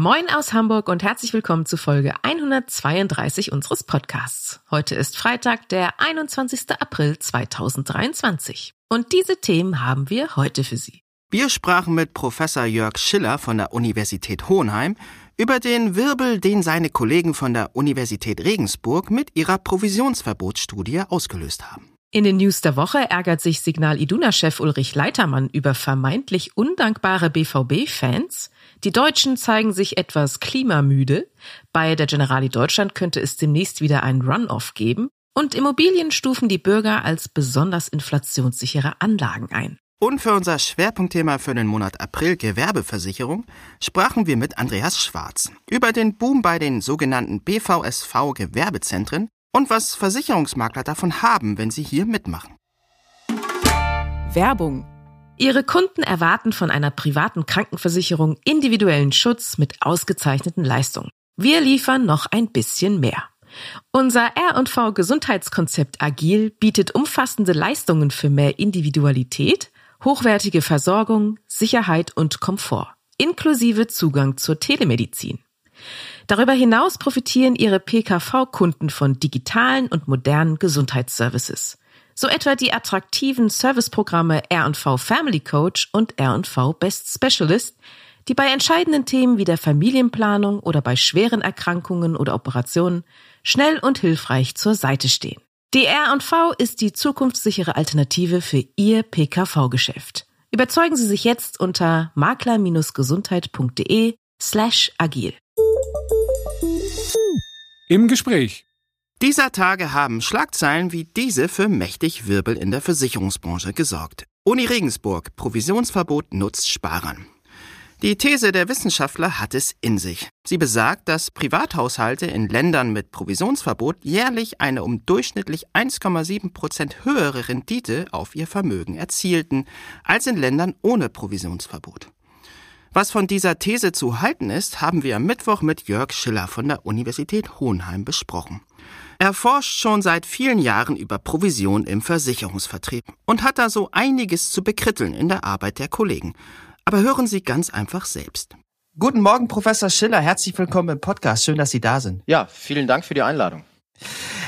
Moin aus Hamburg und herzlich willkommen zu Folge 132 unseres Podcasts. Heute ist Freitag, der 21. April 2023. Und diese Themen haben wir heute für Sie. Wir sprachen mit Professor Jörg Schiller von der Universität Hohenheim über den Wirbel, den seine Kollegen von der Universität Regensburg mit ihrer Provisionsverbotsstudie ausgelöst haben. In den News der Woche ärgert sich Signal Iduna-Chef Ulrich Leitermann über vermeintlich undankbare BVB-Fans. Die Deutschen zeigen sich etwas klimamüde. Bei der Generali Deutschland könnte es demnächst wieder einen Run-Off geben. Und Immobilien stufen die Bürger als besonders inflationssichere Anlagen ein. Und für unser Schwerpunktthema für den Monat April Gewerbeversicherung sprachen wir mit Andreas Schwarz über den Boom bei den sogenannten BVSV Gewerbezentren und was Versicherungsmakler davon haben, wenn sie hier mitmachen. Werbung. Ihre Kunden erwarten von einer privaten Krankenversicherung individuellen Schutz mit ausgezeichneten Leistungen. Wir liefern noch ein bisschen mehr. Unser R&V Gesundheitskonzept Agil bietet umfassende Leistungen für mehr Individualität, hochwertige Versorgung, Sicherheit und Komfort, inklusive Zugang zur Telemedizin. Darüber hinaus profitieren ihre PKV-Kunden von digitalen und modernen Gesundheitsservices. So etwa die attraktiven Serviceprogramme R&V Family Coach und R&V Best Specialist, die bei entscheidenden Themen wie der Familienplanung oder bei schweren Erkrankungen oder Operationen schnell und hilfreich zur Seite stehen. Die R&V ist die zukunftssichere Alternative für Ihr PKV-Geschäft. Überzeugen Sie sich jetzt unter makler-gesundheit.de slash agil. Im Gespräch. Dieser Tage haben Schlagzeilen wie diese für mächtig Wirbel in der Versicherungsbranche gesorgt. Uni Regensburg, Provisionsverbot nutzt Sparern. Die These der Wissenschaftler hat es in sich. Sie besagt, dass Privathaushalte in Ländern mit Provisionsverbot jährlich eine um durchschnittlich 1,7 Prozent höhere Rendite auf ihr Vermögen erzielten als in Ländern ohne Provisionsverbot. Was von dieser These zu halten ist, haben wir am Mittwoch mit Jörg Schiller von der Universität Hohenheim besprochen. Er forscht schon seit vielen Jahren über Provision im Versicherungsvertrieb und hat da so einiges zu bekritteln in der Arbeit der Kollegen. Aber hören Sie ganz einfach selbst. Guten Morgen, Professor Schiller. Herzlich willkommen im Podcast. Schön, dass Sie da sind. Ja, vielen Dank für die Einladung.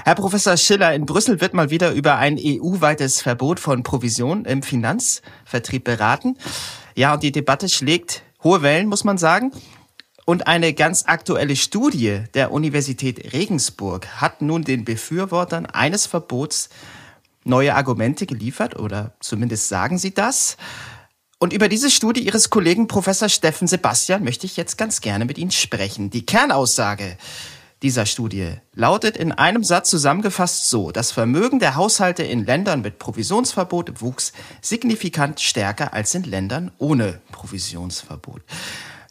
Herr Professor Schiller, in Brüssel wird mal wieder über ein EU-weites Verbot von Provision im Finanzvertrieb beraten. Ja, und die Debatte schlägt hohe Wellen, muss man sagen. Und eine ganz aktuelle Studie der Universität Regensburg hat nun den Befürwortern eines Verbots neue Argumente geliefert, oder zumindest sagen sie das. Und über diese Studie Ihres Kollegen Professor Steffen Sebastian möchte ich jetzt ganz gerne mit Ihnen sprechen. Die Kernaussage dieser Studie lautet in einem Satz zusammengefasst so, das Vermögen der Haushalte in Ländern mit Provisionsverbot wuchs signifikant stärker als in Ländern ohne Provisionsverbot.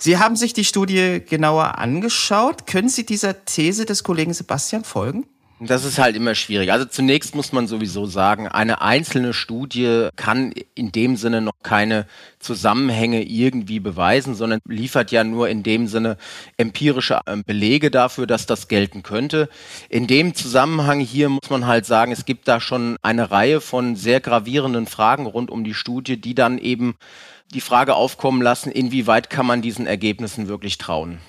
Sie haben sich die Studie genauer angeschaut. Können Sie dieser These des Kollegen Sebastian folgen? Das ist halt immer schwierig. Also zunächst muss man sowieso sagen, eine einzelne Studie kann in dem Sinne noch keine Zusammenhänge irgendwie beweisen, sondern liefert ja nur in dem Sinne empirische ähm, Belege dafür, dass das gelten könnte. In dem Zusammenhang hier muss man halt sagen, es gibt da schon eine Reihe von sehr gravierenden Fragen rund um die Studie, die dann eben die Frage aufkommen lassen, inwieweit kann man diesen Ergebnissen wirklich trauen.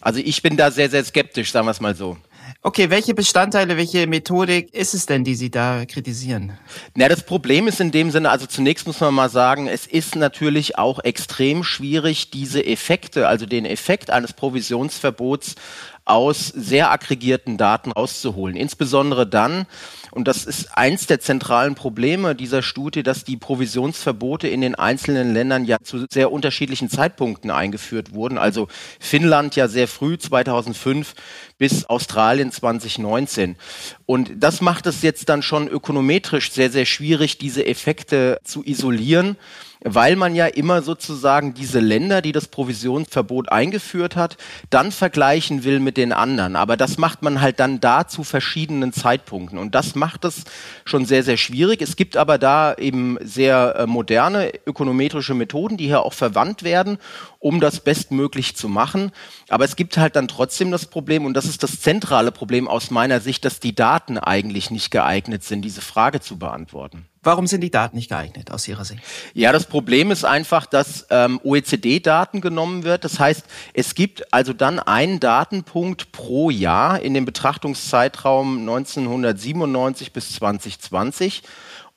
Also ich bin da sehr, sehr skeptisch, sagen wir es mal so. Okay, welche Bestandteile, welche Methodik ist es denn, die Sie da kritisieren? Na, das Problem ist in dem Sinne, also zunächst muss man mal sagen, es ist natürlich auch extrem schwierig, diese Effekte, also den Effekt eines Provisionsverbots aus sehr aggregierten Daten rauszuholen. Insbesondere dann, und das ist eins der zentralen Probleme dieser Studie, dass die Provisionsverbote in den einzelnen Ländern ja zu sehr unterschiedlichen Zeitpunkten eingeführt wurden. Also Finnland ja sehr früh 2005 bis Australien 2019. Und das macht es jetzt dann schon ökonometrisch sehr, sehr schwierig, diese Effekte zu isolieren weil man ja immer sozusagen diese Länder, die das Provisionsverbot eingeführt hat, dann vergleichen will mit den anderen. Aber das macht man halt dann da zu verschiedenen Zeitpunkten. Und das macht es schon sehr, sehr schwierig. Es gibt aber da eben sehr äh, moderne ökonometrische Methoden, die hier auch verwandt werden, um das bestmöglich zu machen. Aber es gibt halt dann trotzdem das Problem, und das ist das zentrale Problem aus meiner Sicht, dass die Daten eigentlich nicht geeignet sind, diese Frage zu beantworten. Warum sind die Daten nicht geeignet aus Ihrer Sicht? Ja, das Problem ist einfach, dass ähm, OECD-Daten genommen wird. Das heißt, es gibt also dann einen Datenpunkt pro Jahr in dem Betrachtungszeitraum 1997 bis 2020.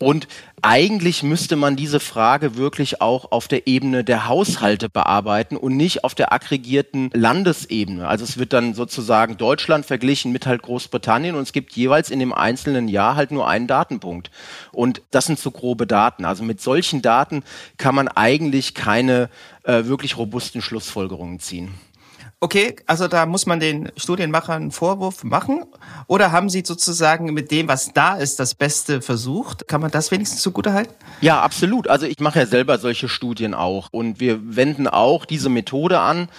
Und eigentlich müsste man diese Frage wirklich auch auf der Ebene der Haushalte bearbeiten und nicht auf der aggregierten Landesebene. Also es wird dann sozusagen Deutschland verglichen mit halt Großbritannien und es gibt jeweils in dem einzelnen Jahr halt nur einen Datenpunkt. Und das sind so grobe Daten. Also mit solchen Daten kann man eigentlich keine äh, wirklich robusten Schlussfolgerungen ziehen. Okay, also da muss man den Studienmachern einen Vorwurf machen. Oder haben Sie sozusagen mit dem, was da ist, das Beste versucht? Kann man das wenigstens zugutehalten? Ja, absolut. Also ich mache ja selber solche Studien auch. Und wir wenden auch diese Methode an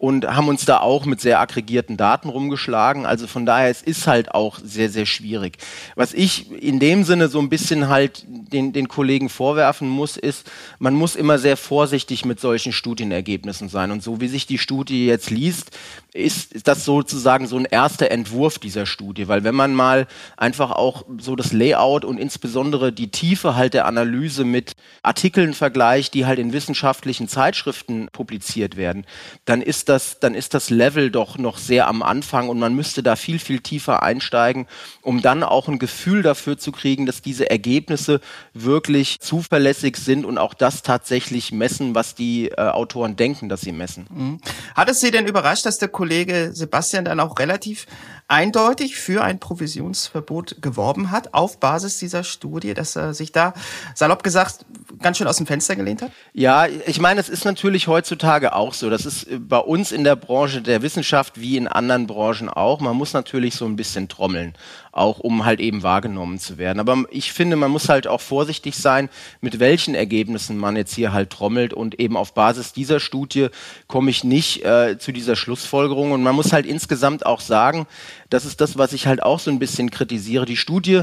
und haben uns da auch mit sehr aggregierten Daten rumgeschlagen. Also von daher, es ist halt auch sehr, sehr schwierig. Was ich in dem Sinne so ein bisschen halt den, den Kollegen vorwerfen muss, ist, man muss immer sehr vorsichtig mit solchen Studienergebnissen sein. Und so wie sich die Studie jetzt liest, ist, ist das sozusagen so ein erster Entwurf dieser Studie. Weil wenn man mal einfach auch so das Layout und insbesondere die Tiefe halt der Analyse mit Artikeln vergleicht, die halt in wissenschaftlichen Zeitschriften publiziert werden, dann ist das, dann ist das Level doch noch sehr am Anfang und man müsste da viel, viel tiefer einsteigen, um dann auch ein Gefühl dafür zu kriegen, dass diese Ergebnisse wirklich zuverlässig sind und auch das tatsächlich messen, was die äh, Autoren denken, dass sie messen. Mhm. Hat es Sie denn überrascht, dass der Kollege Sebastian dann auch relativ eindeutig für ein Provisionsverbot geworben hat, auf Basis dieser Studie, dass er sich da, salopp gesagt, ganz schön aus dem Fenster gelehnt hat? Ja, ich meine, es ist natürlich heutzutage auch so. Das ist bei uns in der Branche der Wissenschaft wie in anderen Branchen auch. Man muss natürlich so ein bisschen trommeln, auch um halt eben wahrgenommen zu werden. Aber ich finde, man muss halt auch vorsichtig sein, mit welchen Ergebnissen man jetzt hier halt trommelt. Und eben auf Basis dieser Studie komme ich nicht äh, zu dieser Schlussfolgerung. Und man muss halt insgesamt auch sagen, das ist das, was ich halt auch so ein bisschen kritisiere. Die Studie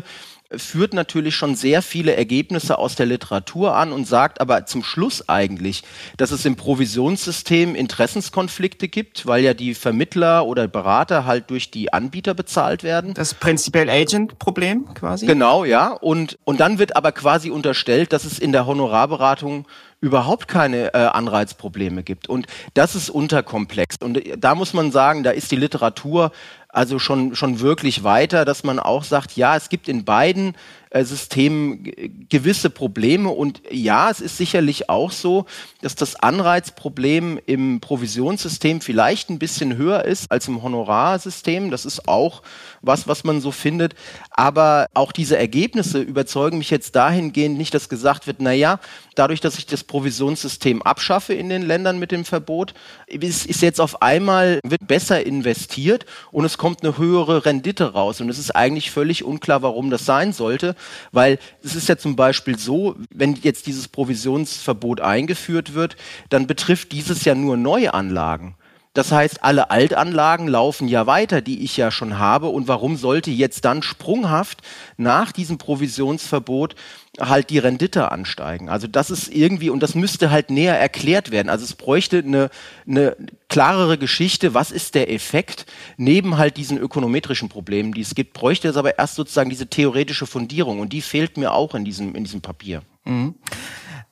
führt natürlich schon sehr viele Ergebnisse aus der Literatur an und sagt aber zum Schluss eigentlich, dass es im Provisionssystem Interessenskonflikte gibt, weil ja die Vermittler oder Berater halt durch die Anbieter bezahlt werden. Das Principal Agent Problem quasi? Genau, ja. Und, und dann wird aber quasi unterstellt, dass es in der Honorarberatung überhaupt keine äh, Anreizprobleme gibt. Und das ist unterkomplex. Und da muss man sagen, da ist die Literatur also schon, schon wirklich weiter, dass man auch sagt, ja, es gibt in beiden äh, Systemen gewisse Probleme und ja, es ist sicherlich auch so, dass das Anreizproblem im Provisionssystem vielleicht ein bisschen höher ist als im Honorarsystem. Das ist auch was, was man so findet. Aber auch diese Ergebnisse überzeugen mich jetzt dahingehend nicht, dass gesagt wird, na ja, dadurch, dass ich das Provisionssystem abschaffe in den Ländern mit dem Verbot, ist, ist jetzt auf einmal, wird besser investiert und es kommt eine höhere Rendite raus. Und es ist eigentlich völlig unklar, warum das sein sollte, weil es ist ja zum Beispiel so, wenn jetzt dieses Provisionsverbot eingeführt wird, dann betrifft dieses ja nur Neuanlagen. Das heißt, alle Altanlagen laufen ja weiter, die ich ja schon habe. Und warum sollte jetzt dann sprunghaft nach diesem Provisionsverbot halt die Rendite ansteigen? Also das ist irgendwie, und das müsste halt näher erklärt werden. Also es bräuchte eine, eine klarere Geschichte, was ist der Effekt neben halt diesen ökonometrischen Problemen, die es gibt, bräuchte es aber erst sozusagen diese theoretische Fundierung. Und die fehlt mir auch in diesem, in diesem Papier. Mhm.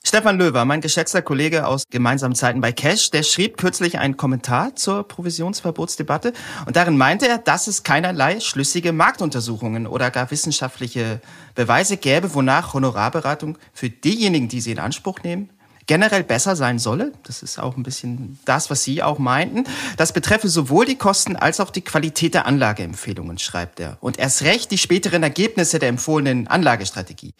Stefan Löwer, mein geschätzter Kollege aus gemeinsamen Zeiten bei Cash, der schrieb kürzlich einen Kommentar zur Provisionsverbotsdebatte und darin meinte er, dass es keinerlei schlüssige Marktuntersuchungen oder gar wissenschaftliche Beweise gäbe, wonach Honorarberatung für diejenigen, die sie in Anspruch nehmen, generell besser sein solle. Das ist auch ein bisschen das, was Sie auch meinten. Das betreffe sowohl die Kosten als auch die Qualität der Anlageempfehlungen, schreibt er. Und erst recht die späteren Ergebnisse der empfohlenen Anlagestrategie.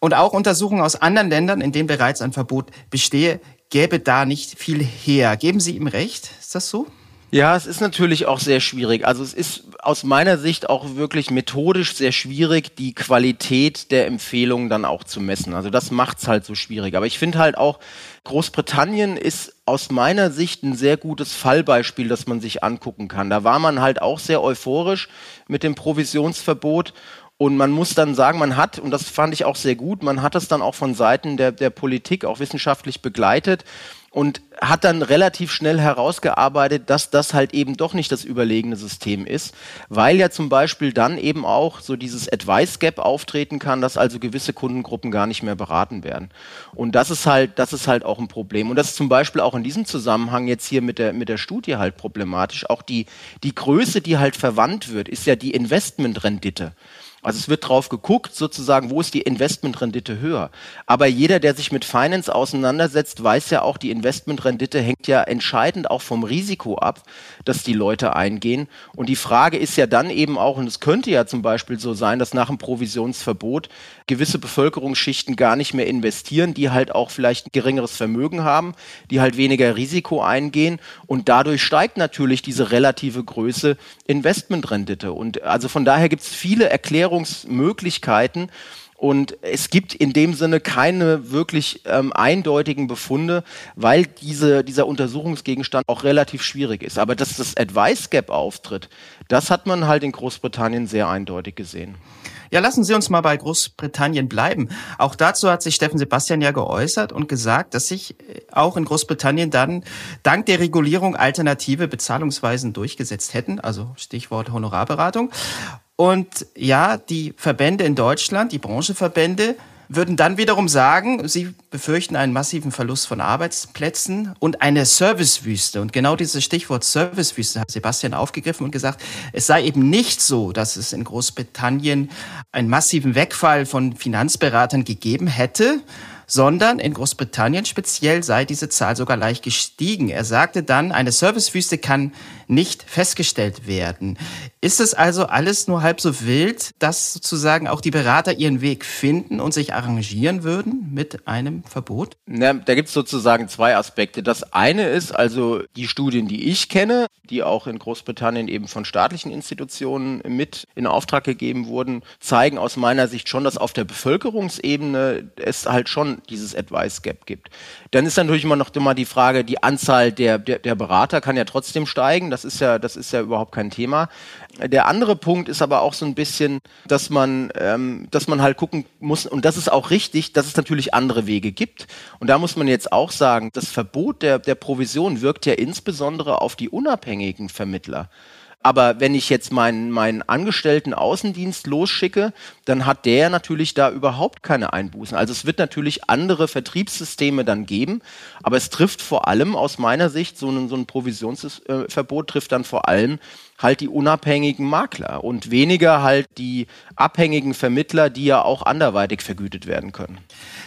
Und auch Untersuchungen aus anderen Ländern, in denen bereits ein Verbot bestehe, gäbe da nicht viel her. Geben Sie ihm recht? Ist das so? Ja, es ist natürlich auch sehr schwierig. Also es ist aus meiner Sicht auch wirklich methodisch sehr schwierig, die Qualität der Empfehlungen dann auch zu messen. Also das macht's halt so schwierig. Aber ich finde halt auch, Großbritannien ist aus meiner Sicht ein sehr gutes Fallbeispiel, das man sich angucken kann. Da war man halt auch sehr euphorisch mit dem Provisionsverbot und man muss dann sagen, man hat, und das fand ich auch sehr gut, man hat es dann auch von Seiten der, der Politik auch wissenschaftlich begleitet und hat dann relativ schnell herausgearbeitet, dass das halt eben doch nicht das überlegene System ist, weil ja zum Beispiel dann eben auch so dieses Advice Gap auftreten kann, dass also gewisse Kundengruppen gar nicht mehr beraten werden. Und das ist halt, das ist halt auch ein Problem. Und das ist zum Beispiel auch in diesem Zusammenhang jetzt hier mit der, mit der Studie halt problematisch. Auch die, die Größe, die halt verwandt wird, ist ja die Investmentrendite. Also es wird drauf geguckt, sozusagen, wo ist die Investmentrendite höher. Aber jeder, der sich mit Finance auseinandersetzt, weiß ja auch, die Investmentrendite hängt ja entscheidend auch vom Risiko ab, dass die Leute eingehen. Und die Frage ist ja dann eben auch, und es könnte ja zum Beispiel so sein, dass nach dem Provisionsverbot gewisse Bevölkerungsschichten gar nicht mehr investieren, die halt auch vielleicht ein geringeres Vermögen haben, die halt weniger Risiko eingehen. Und dadurch steigt natürlich diese relative Größe Investmentrendite. Und also von daher gibt es viele Erklärungsmöglichkeiten. Und es gibt in dem Sinne keine wirklich ähm, eindeutigen Befunde, weil diese, dieser Untersuchungsgegenstand auch relativ schwierig ist. Aber dass das Advice Gap auftritt, das hat man halt in Großbritannien sehr eindeutig gesehen. Ja, lassen Sie uns mal bei Großbritannien bleiben. Auch dazu hat sich Steffen Sebastian ja geäußert und gesagt, dass sich auch in Großbritannien dann dank der Regulierung alternative Bezahlungsweisen durchgesetzt hätten, also Stichwort Honorarberatung. Und ja, die Verbände in Deutschland, die Branchenverbände, würden dann wiederum sagen, sie befürchten einen massiven Verlust von Arbeitsplätzen und eine Servicewüste. Und genau dieses Stichwort Servicewüste hat Sebastian aufgegriffen und gesagt, es sei eben nicht so, dass es in Großbritannien einen massiven Wegfall von Finanzberatern gegeben hätte, sondern in Großbritannien speziell sei diese Zahl sogar leicht gestiegen. Er sagte dann, eine Servicewüste kann nicht festgestellt werden. Ist es also alles nur halb so wild, dass sozusagen auch die Berater ihren Weg finden und sich arrangieren würden mit einem Verbot? Na, da gibt es sozusagen zwei Aspekte. Das eine ist also die Studien, die ich kenne, die auch in Großbritannien eben von staatlichen Institutionen mit in Auftrag gegeben wurden, zeigen aus meiner Sicht schon, dass auf der Bevölkerungsebene es halt schon dieses Advice Gap gibt. Dann ist natürlich immer noch immer die Frage, die Anzahl der, der, der Berater kann ja trotzdem steigen. Das ist ja, das ist ja überhaupt kein Thema. Der andere Punkt ist aber auch so ein bisschen, dass man, ähm, dass man halt gucken muss, und das ist auch richtig, dass es natürlich andere Wege gibt. Und da muss man jetzt auch sagen, das Verbot der, der Provision wirkt ja insbesondere auf die unabhängigen Vermittler. Aber wenn ich jetzt meinen, meinen Angestellten Außendienst losschicke, dann hat der natürlich da überhaupt keine Einbußen. Also es wird natürlich andere Vertriebssysteme dann geben, aber es trifft vor allem aus meiner Sicht, so ein, so ein Provisionsverbot trifft dann vor allem halt die unabhängigen Makler und weniger halt die abhängigen Vermittler, die ja auch anderweitig vergütet werden können.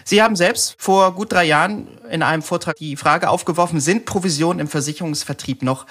Sie haben selbst vor gut drei Jahren in einem Vortrag die Frage aufgeworfen, sind Provisionen im Versicherungsvertrieb noch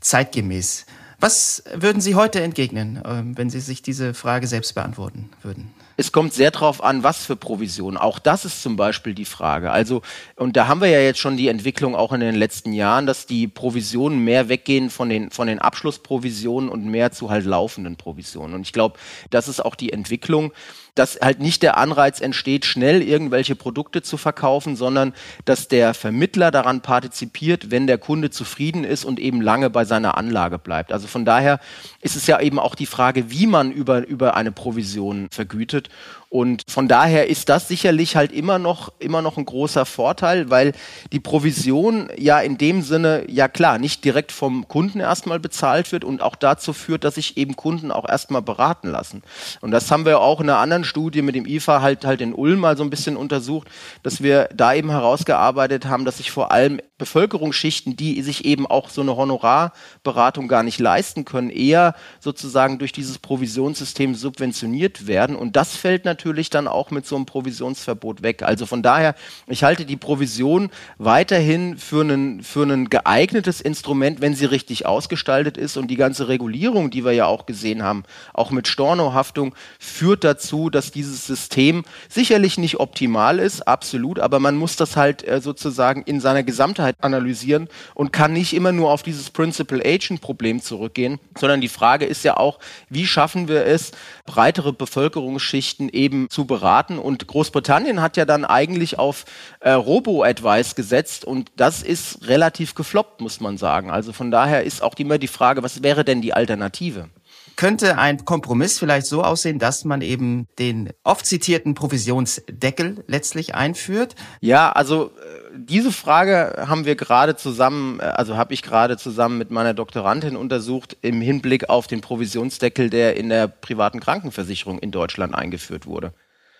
zeitgemäß? Was würden Sie heute entgegnen, ähm, wenn Sie sich diese Frage selbst beantworten würden? Es kommt sehr darauf an, was für Provisionen. Auch das ist zum Beispiel die Frage. Also, und da haben wir ja jetzt schon die Entwicklung auch in den letzten Jahren, dass die Provisionen mehr weggehen von den, von den Abschlussprovisionen und mehr zu halt laufenden Provisionen. Und ich glaube, das ist auch die Entwicklung dass halt nicht der Anreiz entsteht, schnell irgendwelche Produkte zu verkaufen, sondern dass der Vermittler daran partizipiert, wenn der Kunde zufrieden ist und eben lange bei seiner Anlage bleibt. Also von daher ist es ja eben auch die Frage, wie man über, über eine Provision vergütet. Und von daher ist das sicherlich halt immer noch, immer noch ein großer Vorteil, weil die Provision ja in dem Sinne, ja klar, nicht direkt vom Kunden erstmal bezahlt wird und auch dazu führt, dass sich eben Kunden auch erstmal beraten lassen. Und das haben wir auch in einer anderen Studie mit dem IFA halt, halt in Ulm mal so ein bisschen untersucht, dass wir da eben herausgearbeitet haben, dass sich vor allem Bevölkerungsschichten, die sich eben auch so eine Honorarberatung gar nicht leisten können, eher sozusagen durch dieses Provisionssystem subventioniert werden. Und das fällt natürlich dann auch mit so einem Provisionsverbot weg. Also von daher, ich halte die Provision weiterhin für ein, für ein geeignetes Instrument, wenn sie richtig ausgestaltet ist. Und die ganze Regulierung, die wir ja auch gesehen haben, auch mit Stornohaftung, führt dazu, dass dieses System sicherlich nicht optimal ist, absolut, aber man muss das halt äh, sozusagen in seiner Gesamtheit Gesamtheit analysieren und kann nicht immer nur auf dieses Principal-Agent-Problem zurückgehen, sondern die Frage ist ja auch, wie schaffen wir es, breitere Bevölkerungsschichten eben zu beraten. Und Großbritannien hat ja dann eigentlich auf äh, Robo-Advice gesetzt und das ist relativ gefloppt, muss man sagen. Also von daher ist auch immer die Frage, was wäre denn die Alternative? könnte ein Kompromiss vielleicht so aussehen, dass man eben den oft zitierten Provisionsdeckel letztlich einführt? Ja, also äh, diese Frage haben wir gerade zusammen, äh, also habe ich gerade zusammen mit meiner Doktorandin untersucht im Hinblick auf den Provisionsdeckel, der in der privaten Krankenversicherung in Deutschland eingeführt wurde.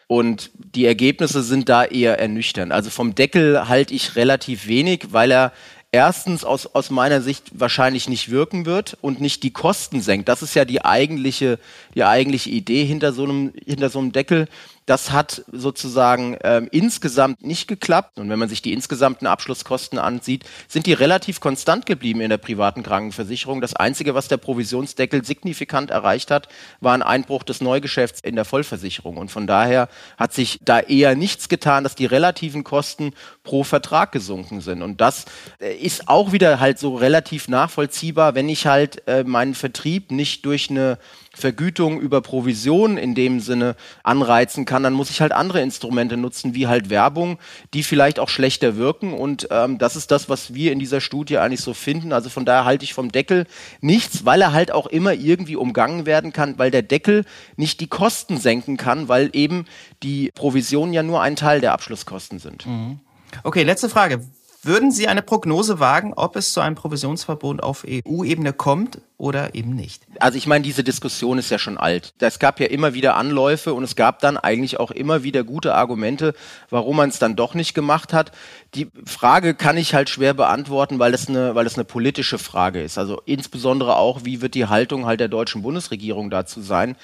Und die Ergebnisse sind da eher ernüchternd. Also vom Deckel halte ich relativ wenig, weil er erstens aus, aus meiner Sicht wahrscheinlich nicht wirken wird und nicht die Kosten senkt. Das ist ja die eigentliche, die eigentliche Idee hinter so einem, hinter so einem Deckel. Das hat sozusagen ähm, insgesamt nicht geklappt. Und wenn man sich die insgesamten Abschlusskosten ansieht, sind die relativ konstant geblieben in der privaten Krankenversicherung. Das Einzige, was der Provisionsdeckel signifikant erreicht hat, war ein Einbruch des Neugeschäfts in der Vollversicherung. Und von daher hat sich da eher nichts getan, dass die relativen Kosten pro Vertrag gesunken sind. Und das äh, ist auch wieder halt so relativ nachvollziehbar, wenn ich halt äh, meinen Vertrieb nicht durch eine Vergütung über Provision in dem Sinne anreizen kann, dann muss ich halt andere Instrumente nutzen, wie halt Werbung, die vielleicht auch schlechter wirken. Und ähm, das ist das, was wir in dieser Studie eigentlich so finden. Also von daher halte ich vom Deckel nichts, weil er halt auch immer irgendwie umgangen werden kann, weil der Deckel nicht die Kosten senken kann, weil eben die Provisionen ja nur ein Teil der Abschlusskosten sind. Mhm. Okay, letzte Frage. Würden Sie eine Prognose wagen, ob es zu einem Provisionsverbot auf EU-Ebene kommt oder eben nicht? Also ich meine, diese Diskussion ist ja schon alt. Es gab ja immer wieder Anläufe und es gab dann eigentlich auch immer wieder gute Argumente, warum man es dann doch nicht gemacht hat. Die Frage kann ich halt schwer beantworten, weil das eine, weil das eine politische Frage ist. Also insbesondere auch, wie wird die Haltung halt der deutschen Bundesregierung dazu sein?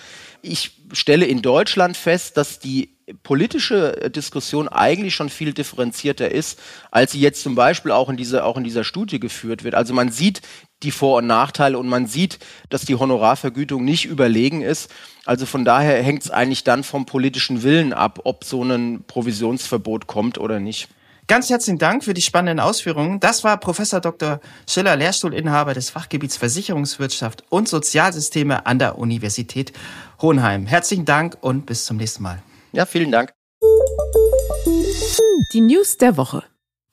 Ich stelle in Deutschland fest, dass die politische Diskussion eigentlich schon viel differenzierter ist, als sie jetzt zum Beispiel auch in, dieser auch in dieser Studie geführt wird. Also man sieht die Vor- und Nachteile und man sieht, dass die Honorarvergütung nicht überlegen ist. Also von daher hängt es eigentlich dann vom politischen Willen ab, ob so ein Provisionsverbot kommt oder nicht. Ganz herzlichen Dank für die spannenden Ausführungen. Das war Professor Dr. Schiller, Lehrstuhlinhaber des Fachgebiets Versicherungswirtschaft und Sozialsysteme an der Universität Hohenheim. Herzlichen Dank und bis zum nächsten Mal. Ja, vielen Dank. Die News der Woche.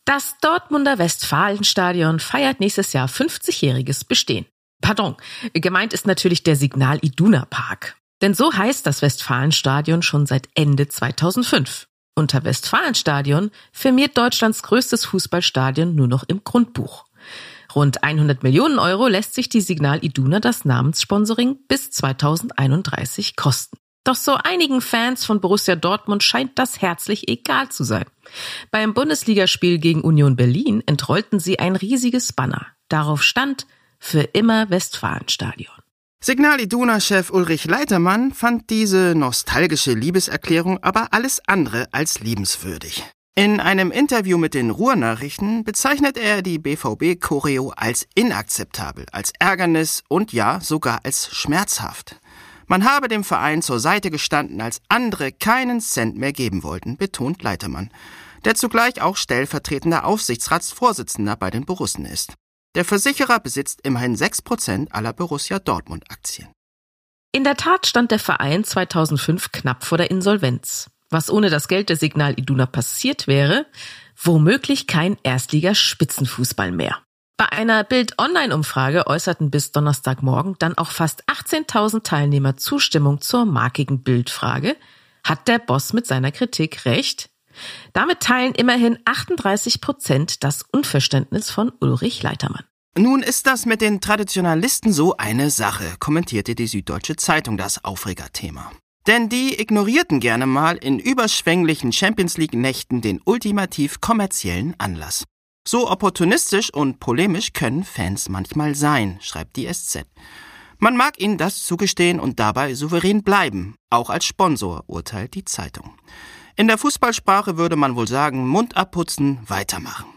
Das Dortmunder Westfalenstadion feiert nächstes Jahr 50-jähriges Bestehen. Pardon, gemeint ist natürlich der Signal Iduna Park. Denn so heißt das Westfalenstadion schon seit Ende 2005. Unter Westfalenstadion firmiert Deutschlands größtes Fußballstadion nur noch im Grundbuch. Rund 100 Millionen Euro lässt sich die Signal Iduna das Namenssponsoring bis 2031 kosten. Doch so einigen Fans von Borussia Dortmund scheint das herzlich egal zu sein. Beim Bundesligaspiel gegen Union Berlin entrollten sie ein riesiges Banner. Darauf stand für immer Westfalenstadion. Signal Iduna-Chef Ulrich Leitermann fand diese nostalgische Liebeserklärung aber alles andere als liebenswürdig. In einem Interview mit den Ruhrnachrichten bezeichnet er die BVB-Choreo als inakzeptabel, als Ärgernis und ja sogar als schmerzhaft. Man habe dem Verein zur Seite gestanden, als andere keinen Cent mehr geben wollten, betont Leitermann, der zugleich auch stellvertretender Aufsichtsratsvorsitzender bei den Borussen ist. Der Versicherer besitzt immerhin 6% aller Borussia Dortmund Aktien. In der Tat stand der Verein 2005 knapp vor der Insolvenz. Was ohne das Geld der Signal Iduna passiert wäre, womöglich kein Erstligaspitzenfußball mehr. Bei einer Bild-Online-Umfrage äußerten bis Donnerstagmorgen dann auch fast 18.000 Teilnehmer Zustimmung zur markigen Bildfrage. Hat der Boss mit seiner Kritik recht? Damit teilen immerhin 38 Prozent das Unverständnis von Ulrich Leitermann. Nun ist das mit den Traditionalisten so eine Sache, kommentierte die Süddeutsche Zeitung das Aufregerthema. Denn die ignorierten gerne mal in überschwänglichen Champions League Nächten den ultimativ kommerziellen Anlass. So opportunistisch und polemisch können Fans manchmal sein, schreibt die SZ. Man mag ihnen das zugestehen und dabei souverän bleiben, auch als Sponsor, urteilt die Zeitung. In der Fußballsprache würde man wohl sagen, Mund abputzen, weitermachen.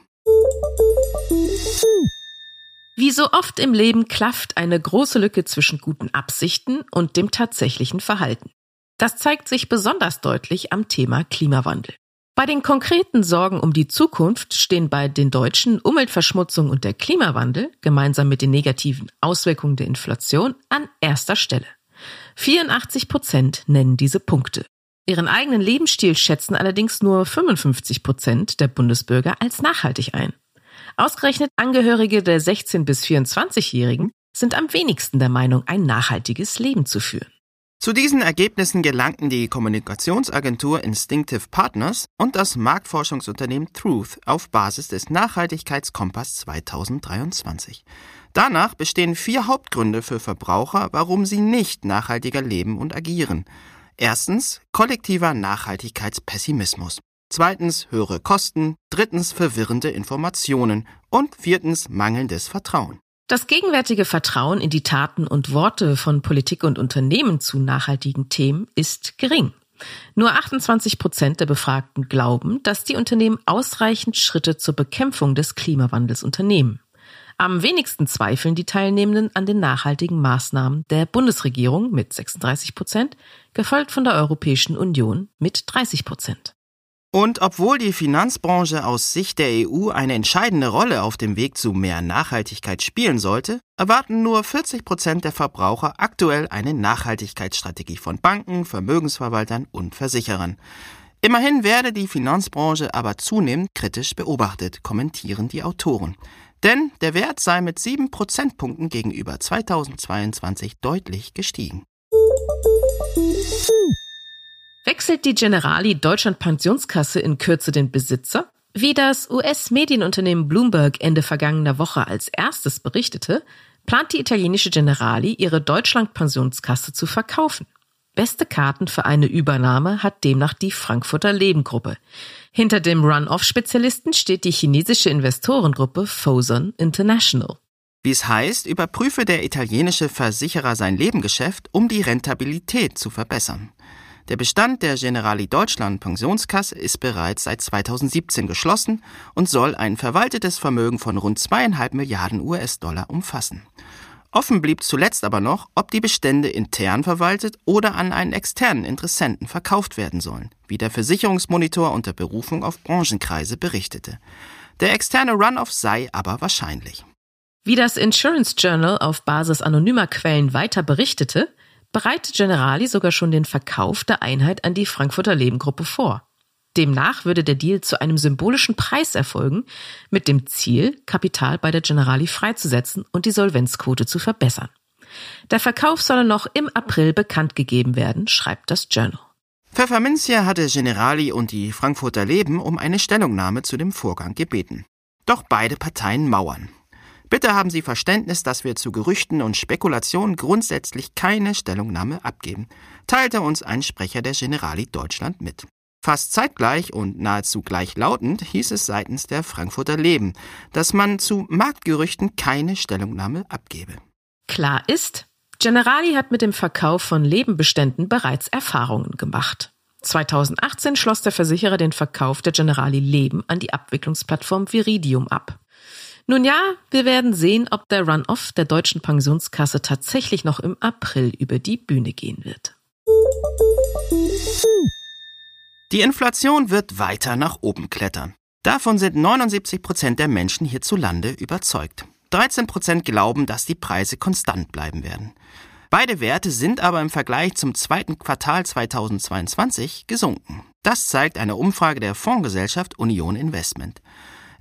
Wie so oft im Leben klafft eine große Lücke zwischen guten Absichten und dem tatsächlichen Verhalten. Das zeigt sich besonders deutlich am Thema Klimawandel. Bei den konkreten Sorgen um die Zukunft stehen bei den Deutschen Umweltverschmutzung und der Klimawandel gemeinsam mit den negativen Auswirkungen der Inflation an erster Stelle. 84 Prozent nennen diese Punkte. Ihren eigenen Lebensstil schätzen allerdings nur 55 Prozent der Bundesbürger als nachhaltig ein. Ausgerechnet Angehörige der 16 bis 24-Jährigen sind am wenigsten der Meinung, ein nachhaltiges Leben zu führen. Zu diesen Ergebnissen gelangten die Kommunikationsagentur Instinctive Partners und das Marktforschungsunternehmen Truth auf Basis des Nachhaltigkeitskompass 2023. Danach bestehen vier Hauptgründe für Verbraucher, warum sie nicht nachhaltiger leben und agieren. Erstens kollektiver Nachhaltigkeitspessimismus. Zweitens höhere Kosten. Drittens verwirrende Informationen. Und viertens mangelndes Vertrauen. Das gegenwärtige Vertrauen in die Taten und Worte von Politik und Unternehmen zu nachhaltigen Themen ist gering. Nur 28 Prozent der Befragten glauben, dass die Unternehmen ausreichend Schritte zur Bekämpfung des Klimawandels unternehmen. Am wenigsten zweifeln die Teilnehmenden an den nachhaltigen Maßnahmen der Bundesregierung mit 36 Prozent, gefolgt von der Europäischen Union mit 30 Prozent. Und obwohl die Finanzbranche aus Sicht der EU eine entscheidende Rolle auf dem Weg zu mehr Nachhaltigkeit spielen sollte, erwarten nur 40 Prozent der Verbraucher aktuell eine Nachhaltigkeitsstrategie von Banken, Vermögensverwaltern und Versicherern. Immerhin werde die Finanzbranche aber zunehmend kritisch beobachtet, kommentieren die Autoren. Denn der Wert sei mit sieben Prozentpunkten gegenüber 2022 deutlich gestiegen. Wechselt die Generali Deutschland Pensionskasse in Kürze den Besitzer? Wie das US-Medienunternehmen Bloomberg Ende vergangener Woche als erstes berichtete, plant die italienische Generali, ihre Deutschland-Pensionskasse zu verkaufen. Beste Karten für eine Übernahme hat demnach die Frankfurter Lebengruppe. Hinter dem Run-Off-Spezialisten steht die chinesische Investorengruppe Fosun International. Wie es heißt, überprüfe der italienische Versicherer sein Lebengeschäft, um die Rentabilität zu verbessern. Der Bestand der Generali Deutschland Pensionskasse ist bereits seit 2017 geschlossen und soll ein verwaltetes Vermögen von rund zweieinhalb Milliarden US-Dollar umfassen. Offen blieb zuletzt aber noch, ob die Bestände intern verwaltet oder an einen externen Interessenten verkauft werden sollen, wie der Versicherungsmonitor unter Berufung auf Branchenkreise berichtete. Der externe Run-off sei aber wahrscheinlich. Wie das Insurance Journal auf Basis anonymer Quellen weiter berichtete, bereitet Generali sogar schon den Verkauf der Einheit an die Frankfurter Lebengruppe vor. Demnach würde der Deal zu einem symbolischen Preis erfolgen, mit dem Ziel, Kapital bei der Generali freizusetzen und die Solvenzquote zu verbessern. Der Verkauf solle noch im April bekannt gegeben werden, schreibt das Journal. Pfefferminzia hatte Generali und die Frankfurter Leben um eine Stellungnahme zu dem Vorgang gebeten. Doch beide Parteien mauern. Bitte haben Sie Verständnis, dass wir zu Gerüchten und Spekulationen grundsätzlich keine Stellungnahme abgeben, teilte uns ein Sprecher der Generali Deutschland mit. Fast zeitgleich und nahezu gleichlautend hieß es seitens der Frankfurter Leben, dass man zu Marktgerüchten keine Stellungnahme abgebe. Klar ist, Generali hat mit dem Verkauf von Lebenbeständen bereits Erfahrungen gemacht. 2018 schloss der Versicherer den Verkauf der Generali Leben an die Abwicklungsplattform Viridium ab. Nun ja, wir werden sehen, ob der Run-off der deutschen Pensionskasse tatsächlich noch im April über die Bühne gehen wird. Die Inflation wird weiter nach oben klettern. Davon sind 79 Prozent der Menschen hierzulande überzeugt. 13 Prozent glauben, dass die Preise konstant bleiben werden. Beide Werte sind aber im Vergleich zum zweiten Quartal 2022 gesunken. Das zeigt eine Umfrage der Fondsgesellschaft Union Investment.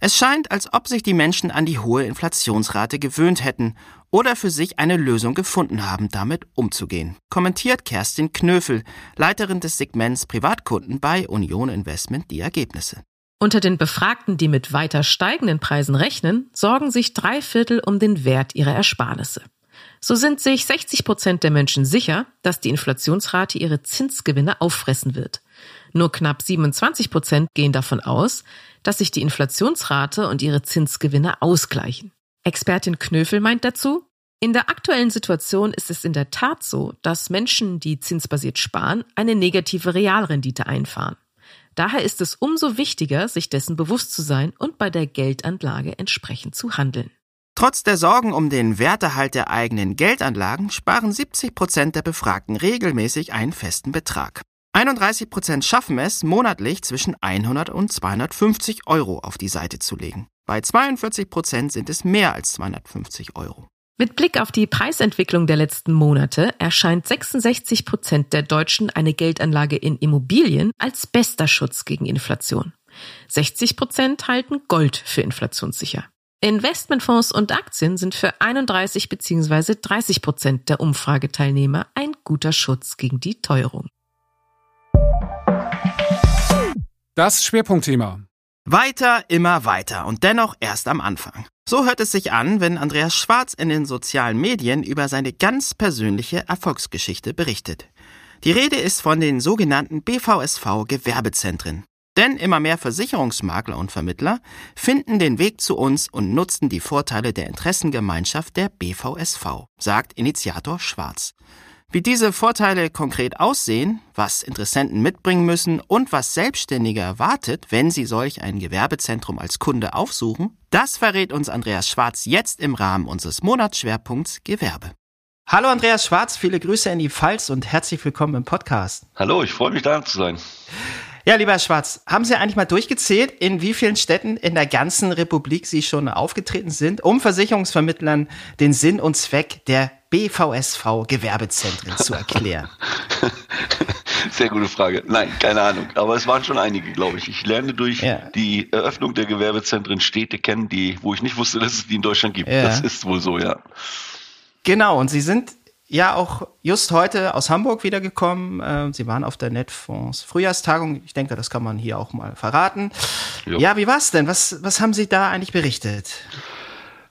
Es scheint, als ob sich die Menschen an die hohe Inflationsrate gewöhnt hätten oder für sich eine Lösung gefunden haben, damit umzugehen, kommentiert Kerstin Knöfel, Leiterin des Segments Privatkunden bei Union Investment, die Ergebnisse. Unter den Befragten, die mit weiter steigenden Preisen rechnen, sorgen sich drei Viertel um den Wert ihrer Ersparnisse. So sind sich 60 Prozent der Menschen sicher, dass die Inflationsrate ihre Zinsgewinne auffressen wird. Nur knapp 27 Prozent gehen davon aus, dass sich die Inflationsrate und ihre Zinsgewinne ausgleichen. Expertin Knöfel meint dazu, in der aktuellen Situation ist es in der Tat so, dass Menschen, die zinsbasiert sparen, eine negative Realrendite einfahren. Daher ist es umso wichtiger, sich dessen bewusst zu sein und bei der Geldanlage entsprechend zu handeln. Trotz der Sorgen um den Werterhalt der eigenen Geldanlagen sparen 70 Prozent der Befragten regelmäßig einen festen Betrag. 31 Prozent schaffen es, monatlich zwischen 100 und 250 Euro auf die Seite zu legen. Bei 42 Prozent sind es mehr als 250 Euro. Mit Blick auf die Preisentwicklung der letzten Monate erscheint 66 Prozent der Deutschen eine Geldanlage in Immobilien als bester Schutz gegen Inflation. 60 Prozent halten Gold für inflationssicher. Investmentfonds und Aktien sind für 31 bzw. 30 Prozent der Umfrageteilnehmer ein guter Schutz gegen die Teuerung. Das Schwerpunktthema. Weiter, immer weiter und dennoch erst am Anfang. So hört es sich an, wenn Andreas Schwarz in den sozialen Medien über seine ganz persönliche Erfolgsgeschichte berichtet. Die Rede ist von den sogenannten BVSV Gewerbezentren. Denn immer mehr Versicherungsmakler und Vermittler finden den Weg zu uns und nutzen die Vorteile der Interessengemeinschaft der BVSV, sagt Initiator Schwarz. Wie diese Vorteile konkret aussehen, was Interessenten mitbringen müssen und was Selbstständige erwartet, wenn sie solch ein Gewerbezentrum als Kunde aufsuchen, das verrät uns Andreas Schwarz jetzt im Rahmen unseres Monatsschwerpunkts Gewerbe. Hallo Andreas Schwarz, viele Grüße in die Pfalz und herzlich willkommen im Podcast. Hallo, ich freue mich da zu sein. Ja, lieber Herr Schwarz, haben Sie eigentlich mal durchgezählt, in wie vielen Städten in der ganzen Republik Sie schon aufgetreten sind, um Versicherungsvermittlern den Sinn und Zweck der BVSV Gewerbezentren zu erklären? Sehr gute Frage. Nein, keine Ahnung. Aber es waren schon einige, glaube ich. Ich lerne durch ja. die Eröffnung der Gewerbezentren Städte kennen, die, wo ich nicht wusste, dass es die in Deutschland gibt. Ja. Das ist wohl so, ja. Genau. Und Sie sind ja auch just heute aus Hamburg wiedergekommen. Äh, Sie waren auf der Netfonds Frühjahrstagung. Ich denke, das kann man hier auch mal verraten. Jo. Ja, wie war's denn? Was, was haben Sie da eigentlich berichtet?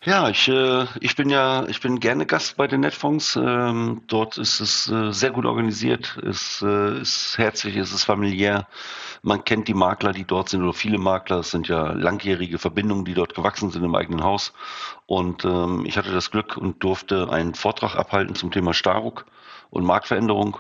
Ja, ich, äh, ich bin ja, ich bin gerne Gast bei den Netfonds. Ähm, dort ist es äh, sehr gut organisiert, es äh, ist herzlich, es ist familiär. Man kennt die Makler, die dort sind, oder viele Makler. Es sind ja langjährige Verbindungen, die dort gewachsen sind im eigenen Haus. Und ähm, ich hatte das Glück und durfte einen Vortrag abhalten zum Thema Staruk und Marktveränderung.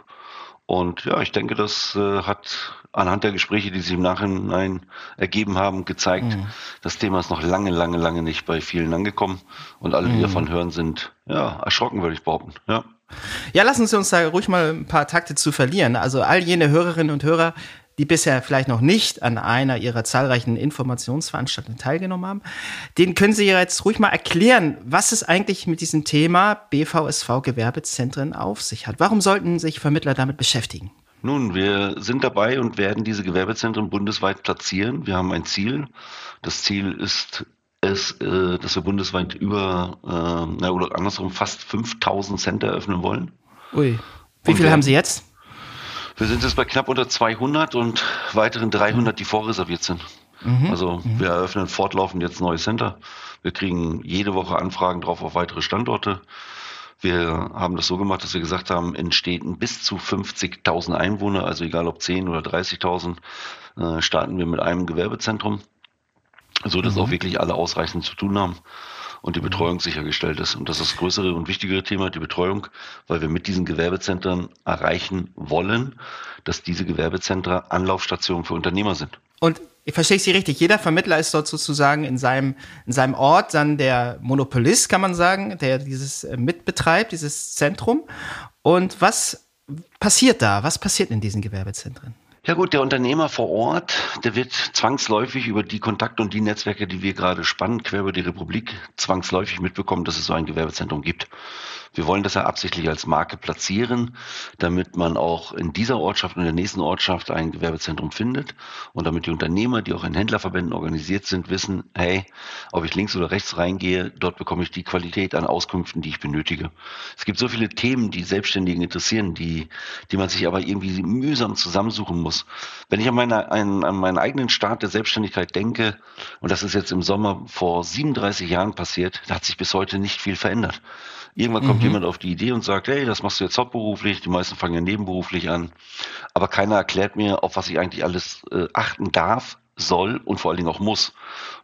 Und ja, ich denke, das äh, hat anhand der Gespräche, die sich im Nachhinein ergeben haben, gezeigt, mhm. das Thema ist noch lange, lange, lange nicht bei vielen angekommen. Und alle, die mhm. davon hören, sind ja erschrocken, würde ich behaupten. Ja. Ja, lassen Sie uns da ruhig mal ein paar Takte zu verlieren. Also all jene Hörerinnen und Hörer, die bisher vielleicht noch nicht an einer ihrer zahlreichen Informationsveranstaltungen teilgenommen haben, denen können Sie jetzt ruhig mal erklären, was es eigentlich mit diesem Thema BVSV Gewerbezentren auf sich hat. Warum sollten sich Vermittler damit beschäftigen? Nun, wir sind dabei und werden diese Gewerbezentren bundesweit platzieren. Wir haben ein Ziel. Das Ziel ist es, äh, dass wir bundesweit über, äh, oder andersrum fast 5000 Center eröffnen wollen. Ui. Wie viele haben Sie jetzt? Wir sind jetzt bei knapp unter 200 und weiteren 300, die vorreserviert sind. Mhm. Also mhm. wir eröffnen fortlaufend jetzt neue Center. Wir kriegen jede Woche Anfragen drauf auf weitere Standorte. Wir haben das so gemacht, dass wir gesagt haben, in Städten bis zu 50.000 Einwohner, also egal ob 10 oder 30.000, äh, starten wir mit einem Gewerbezentrum, so dass mhm. auch wirklich alle ausreichend zu tun haben und die Betreuung sichergestellt ist. Und das ist das größere und wichtigere Thema, die Betreuung, weil wir mit diesen Gewerbezentren erreichen wollen, dass diese Gewerbezentren Anlaufstationen für Unternehmer sind. Und ich verstehe Sie richtig, jeder Vermittler ist dort sozusagen in seinem, in seinem Ort dann der Monopolist, kann man sagen, der dieses äh, mitbetreibt, dieses Zentrum. Und was passiert da? Was passiert in diesen Gewerbezentren? Ja gut, der Unternehmer vor Ort, der wird zwangsläufig über die Kontakte und die Netzwerke, die wir gerade spannen, quer über die Republik, zwangsläufig mitbekommen, dass es so ein Gewerbezentrum gibt. Wir wollen das ja absichtlich als Marke platzieren, damit man auch in dieser Ortschaft und in der nächsten Ortschaft ein Gewerbezentrum findet und damit die Unternehmer, die auch in Händlerverbänden organisiert sind, wissen, hey, ob ich links oder rechts reingehe, dort bekomme ich die Qualität an Auskünften, die ich benötige. Es gibt so viele Themen, die Selbstständigen interessieren, die, die man sich aber irgendwie mühsam zusammensuchen muss. Wenn ich an, meine, an, an meinen eigenen Start der Selbstständigkeit denke, und das ist jetzt im Sommer vor 37 Jahren passiert, da hat sich bis heute nicht viel verändert. Irgendwann kommt mhm. jemand auf die Idee und sagt, hey, das machst du jetzt hauptberuflich, die meisten fangen ja nebenberuflich an. Aber keiner erklärt mir, auf was ich eigentlich alles äh, achten darf, soll und vor allen Dingen auch muss.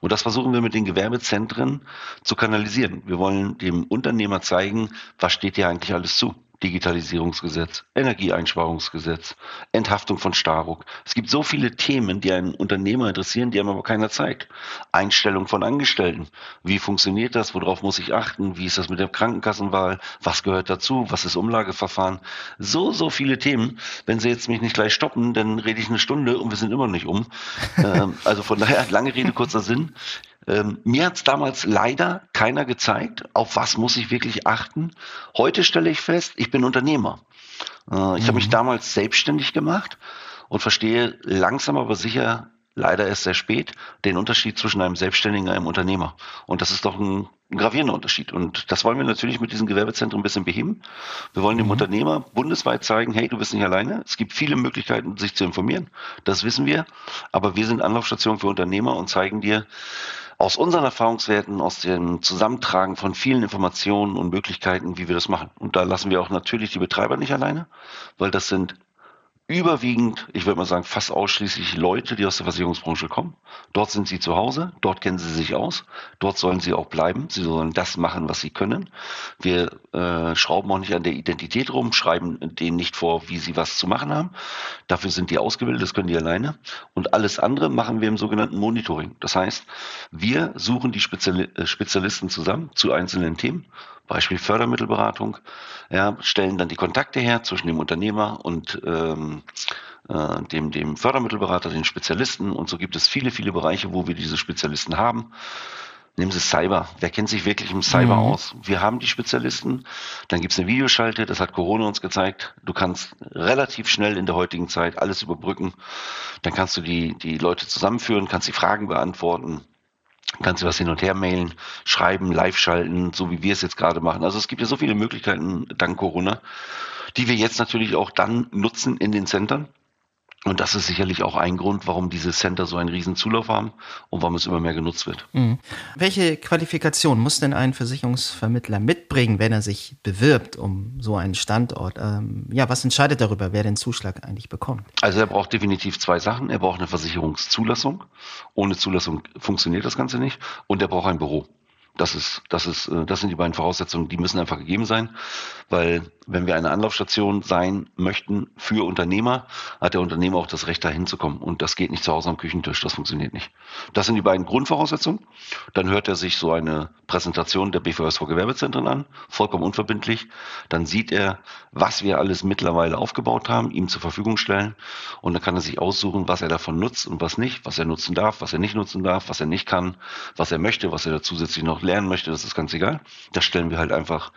Und das versuchen wir mit den Gewerbezentren zu kanalisieren. Wir wollen dem Unternehmer zeigen, was steht dir eigentlich alles zu. Digitalisierungsgesetz, Energieeinsparungsgesetz, Enthaftung von Staruk. Es gibt so viele Themen, die einen Unternehmer interessieren, die einem aber keiner zeigt. Einstellung von Angestellten. Wie funktioniert das? Worauf muss ich achten? Wie ist das mit der Krankenkassenwahl? Was gehört dazu? Was ist Umlageverfahren? So, so viele Themen. Wenn Sie jetzt mich nicht gleich stoppen, dann rede ich eine Stunde und wir sind immer noch nicht um. Ähm, also von daher, lange Rede, kurzer Sinn. Ähm, mir hat es damals leider keiner gezeigt, auf was muss ich wirklich achten. Heute stelle ich fest, ich bin Unternehmer. Äh, ich mhm. habe mich damals selbstständig gemacht und verstehe langsam aber sicher, leider erst sehr spät, den Unterschied zwischen einem Selbstständigen und einem Unternehmer. Und das ist doch ein, ein gravierender Unterschied. Und das wollen wir natürlich mit diesem Gewerbezentrum ein bisschen beheben. Wir wollen dem mhm. Unternehmer bundesweit zeigen, hey, du bist nicht alleine. Es gibt viele Möglichkeiten, sich zu informieren. Das wissen wir. Aber wir sind Anlaufstation für Unternehmer und zeigen dir, aus unseren Erfahrungswerten, aus dem Zusammentragen von vielen Informationen und Möglichkeiten, wie wir das machen. Und da lassen wir auch natürlich die Betreiber nicht alleine, weil das sind überwiegend, ich würde mal sagen, fast ausschließlich Leute, die aus der Versicherungsbranche kommen. Dort sind sie zu Hause, dort kennen sie sich aus, dort sollen sie auch bleiben, sie sollen das machen, was sie können. Wir äh, schrauben auch nicht an der Identität rum, schreiben denen nicht vor, wie sie was zu machen haben. Dafür sind die ausgebildet, das können die alleine. Und alles andere machen wir im sogenannten Monitoring. Das heißt, wir suchen die äh, Spezialisten zusammen zu einzelnen Themen Beispiel Fördermittelberatung, ja, stellen dann die Kontakte her zwischen dem Unternehmer und ähm, äh, dem, dem Fördermittelberater, den Spezialisten. Und so gibt es viele, viele Bereiche, wo wir diese Spezialisten haben. Nehmen Sie Cyber. Wer kennt sich wirklich im Cyber mhm. aus? Wir haben die Spezialisten. Dann gibt es eine Videoschalte, das hat Corona uns gezeigt. Du kannst relativ schnell in der heutigen Zeit alles überbrücken. Dann kannst du die, die Leute zusammenführen, kannst die Fragen beantworten kannst du was hin und her mailen, schreiben, live schalten, so wie wir es jetzt gerade machen. Also es gibt ja so viele Möglichkeiten dank Corona, die wir jetzt natürlich auch dann nutzen in den Centern. Und das ist sicherlich auch ein Grund, warum diese Center so einen riesen Zulauf haben und warum es immer mehr genutzt wird. Mhm. Welche Qualifikation muss denn ein Versicherungsvermittler mitbringen, wenn er sich bewirbt um so einen Standort? Ähm, ja, was entscheidet darüber, wer den Zuschlag eigentlich bekommt? Also er braucht definitiv zwei Sachen. Er braucht eine Versicherungszulassung. Ohne Zulassung funktioniert das Ganze nicht. Und er braucht ein Büro. Das ist, das ist, äh, das sind die beiden Voraussetzungen, die müssen einfach gegeben sein, weil wenn wir eine Anlaufstation sein möchten für Unternehmer, hat der Unternehmer auch das Recht, da hinzukommen. Und das geht nicht zu Hause am Küchentisch, das funktioniert nicht. Das sind die beiden Grundvoraussetzungen. Dann hört er sich so eine Präsentation der BVSV Gewerbezentren an, vollkommen unverbindlich. Dann sieht er, was wir alles mittlerweile aufgebaut haben, ihm zur Verfügung stellen. Und dann kann er sich aussuchen, was er davon nutzt und was nicht, was er nutzen darf, was er nicht nutzen darf, was er nicht kann, was er möchte, was er da zusätzlich noch lernen möchte, das ist ganz egal. Das stellen wir halt einfach